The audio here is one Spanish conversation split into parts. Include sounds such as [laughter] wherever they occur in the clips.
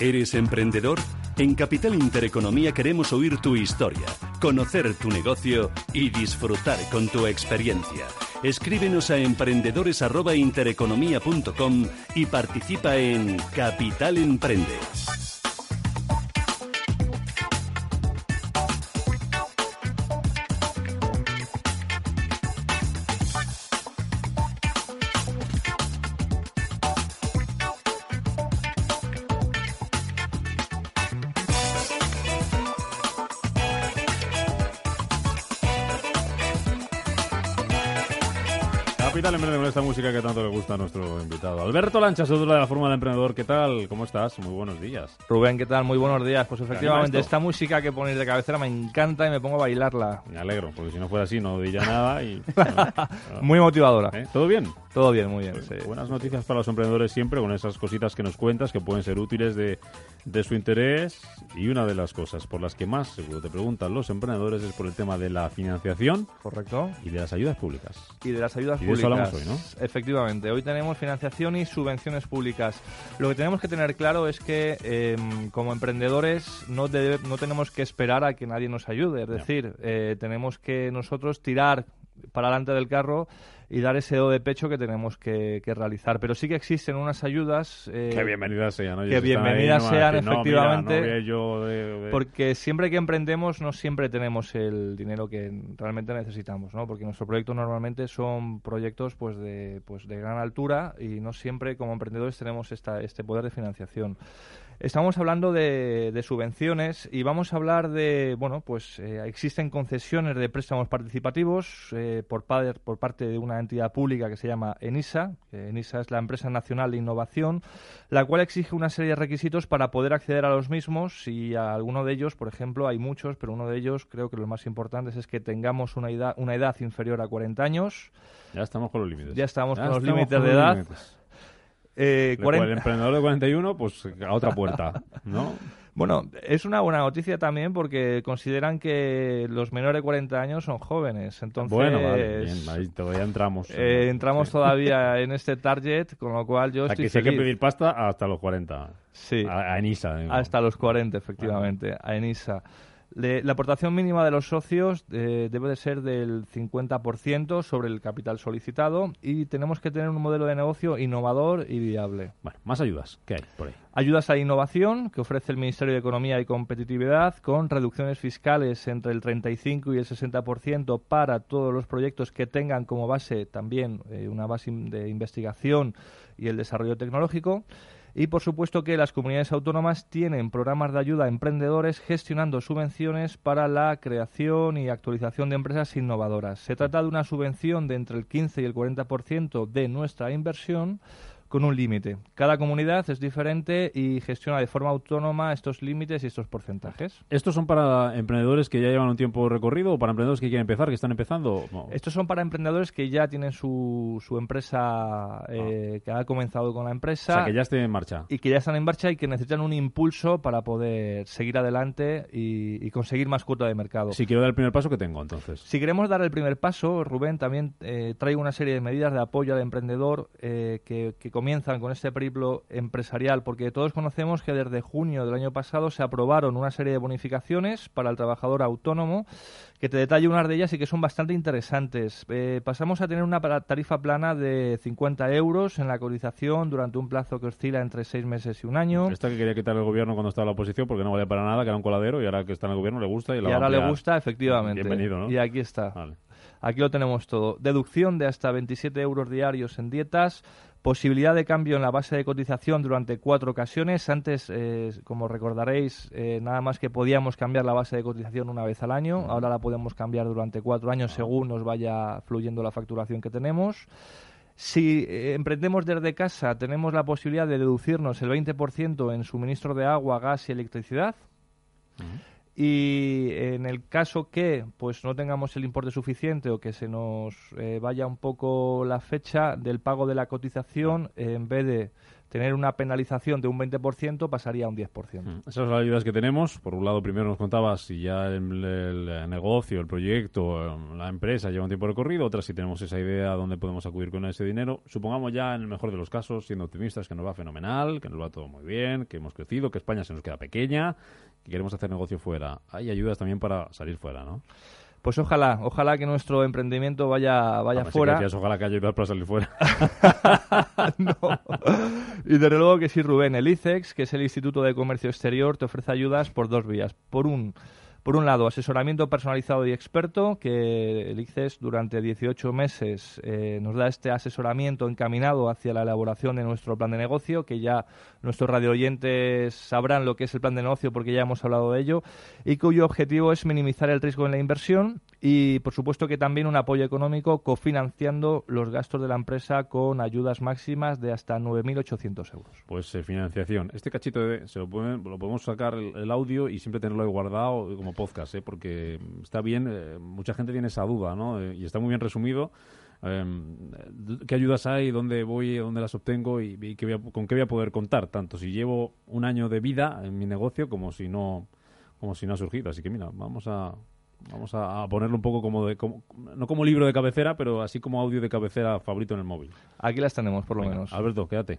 ¿Eres emprendedor? En Capital Intereconomía queremos oír tu historia, conocer tu negocio y disfrutar con tu experiencia. Escríbenos a emprendedores@intereconomía.com y participa en Capital Emprende. Capital Emprende con esta música que tanto le gusta a nuestro invitado. Alberto Lancha, de la Fórmula de Emprendedor. ¿Qué tal? ¿Cómo estás? Muy buenos días. Rubén, ¿qué tal? Muy buenos días. Pues efectivamente, esta música que ponéis de cabecera me encanta y me pongo a bailarla. Me alegro, porque si no fuera así no diría nada y... [laughs] Muy motivadora. ¿Eh? ¿Todo bien? Todo bien, muy bien. sí. Buenas noticias para los emprendedores siempre con esas cositas que nos cuentas que pueden ser útiles de, de su interés. Y una de las cosas por las que más seguro te preguntan los emprendedores es por el tema de la financiación Correcto. y de las ayudas públicas. Y de las ayudas Y de eso públicas. hablamos hoy, ¿no? Efectivamente, hoy tenemos financiación y subvenciones públicas. Lo que tenemos que tener claro es que eh, como emprendedores no, debe- no tenemos que esperar a que nadie nos ayude. Es decir, eh, tenemos que nosotros tirar para adelante del carro y dar ese do de pecho que tenemos que, que realizar. Pero sí que existen unas ayudas eh, que bienvenidas sean. oye, que si bienvenidas no sean, decir, "No, mira, efectivamente, no yo de- de-". Porque siempre que emprendemos no siempre tenemos el dinero que realmente necesitamos, ¿no? Porque nuestros proyectos normalmente son proyectos pues de pues de gran altura y no siempre como emprendedores tenemos esta, este poder de financiación. Estamos hablando de, de subvenciones y vamos a hablar de, bueno, pues eh, existen concesiones de préstamos participativos eh, por, pa- por parte de una entidad pública que se llama ENISA. ENISA es la Empresa Nacional de Innovación, la cual exige una serie de requisitos para poder acceder a los mismos y a alguno de ellos, por ejemplo, hay muchos, pero uno de ellos creo que los más importantes es que tengamos una edad, una edad inferior a 40 años. Ya estamos con los límites. Ya estamos con los límites de edad. Eh, Después, 40 El emprendedor de 41, pues a otra puerta, ¿no? [laughs] Bueno, es una buena noticia también porque consideran que los menores de 40 años son jóvenes. Entonces, Bueno, vale, bien, ahí todavía entramos. eh, entramos Sí. todavía [laughs] en este target, con lo cual yo O sea, estoy que si hay que pedir pasta hasta los 40. Sí. A, a Enisa. digo. Hasta los 40, efectivamente, a ENISA. Le- la aportación mínima de los socios eh, debe de ser del 50% sobre el capital solicitado y tenemos que tener un modelo de negocio innovador y viable. Bueno, más ayudas. ¿Qué hay por ahí? Ayudas a la innovación que ofrece el Ministerio de Economía y Competitividad con reducciones fiscales entre el 35 y el 60% para todos los proyectos que tengan como base también eh, una base de investigación y el desarrollo tecnológico. Y por supuesto que las comunidades autónomas tienen programas de ayuda a emprendedores gestionando subvenciones para la creación y actualización de empresas innovadoras. Se trata de una subvención de entre el 15 y el 40% de nuestra inversión con un límite. Cada comunidad es diferente y gestiona de forma autónoma estos límites y estos porcentajes. ¿Estos son para emprendedores que ya llevan un tiempo recorrido o para emprendedores que quieren empezar, que están empezando? No. Estos son para emprendedores que ya tienen su, su empresa, eh, que ha comenzado con la O empresa sea, que ya esté en marcha. y que ya están en marcha y que necesitan un impulso para poder seguir adelante y, y conseguir más cuota de mercado. Si quiero dar el primer paso, ¿qué tengo entonces? Si queremos dar el primer paso, Rubén, también eh, traigo una serie de medidas de apoyo al emprendedor eh, que, que comienzan con este periplo empresarial, porque todos conocemos que desde junio del año pasado se aprobaron una serie de bonificaciones para el trabajador autónomo, que te detallo unas de ellas y que son bastante interesantes. Eh, pasamos a tener una tarifa plana de 50 euros en la cotización durante un plazo que oscila entre seis meses y un año. Esta que quería quitar el gobierno cuando estaba en la oposición porque no valía para nada, que era un coladero y ahora que está en el gobierno le gusta y, la Y ahora le gusta, efectivamente. Bienvenido, ¿no? Y aquí está. Vale. Aquí lo tenemos todo. Deducción de hasta 27 euros diarios en dietas. Posibilidad de cambio en la base de cotización durante cuatro ocasiones. Antes, eh, como recordaréis, eh, nada más que podíamos cambiar la base de cotización una vez al año. Ahora la podemos cambiar durante cuatro años según nos vaya fluyendo la facturación que tenemos. Si eh, emprendemos desde casa, tenemos la posibilidad de deducirnos el 20% en suministro de agua, gas y electricidad. Y en el caso que pues no tengamos el importe suficiente o que se nos eh, vaya un poco la fecha del pago de la cotización, en vez de tener una penalización de un 20% pasaría a un 10%. Mm. Esas son las ayudas que tenemos. Por un lado, primero nos contabas si ya el, negocio, el proyecto, em, la empresa lleva un tiempo recorrido. Otra, si tenemos esa idea dónde podemos acudir con ese dinero. Supongamos ya, en el mejor de los casos, siendo optimistas, que nos va fenomenal, que nos va todo muy bien, que hemos crecido, que España se nos queda pequeña, que queremos hacer negocio fuera. Hay ayudas también para salir fuera, ¿no? Pues ojalá, ojalá que nuestro emprendimiento vaya, vaya fuera. ojalá que haya ayudas para salir fuera. [laughs] no. Y desde luego que sí, Rubén. El ICEX, que es el Instituto de Comercio Exterior, te ofrece ayudas por dos vías. Por un por un lado, asesoramiento personalizado y experto, que el ICES durante 18 meses eh, nos da este asesoramiento encaminado hacia la elaboración de nuestro plan de negocio, que ya nuestros radioyentes sabrán lo que es el plan de negocio porque ya hemos hablado de ello, y cuyo objetivo es minimizar el riesgo en la inversión y, por supuesto, que también un apoyo económico cofinanciando los gastos de la empresa con ayudas máximas de hasta 9.800 euros. Pues eh, financiación. Este cachito de, se lo, lo podemos sacar el, audio y siempre tenerlo guardado como podcast, ¿eh? porque está bien, eh, mucha gente tiene esa duda, ¿no? Eh, y está muy bien resumido. Em, ¿Qué ayudas hay? ¿Dónde voy? ¿Dónde las obtengo? ¿Y, con qué voy a poder contar? Tanto si llevo un año de vida en mi negocio como si no, como si no ha surgido. Así que mira, vamos a, vamos a, ponerlo un poco como de, no como libro de cabecera, pero así como audio de cabecera favorito en el móvil. Aquí las tenemos, por lo menos. Alberto, quédate.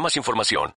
más información.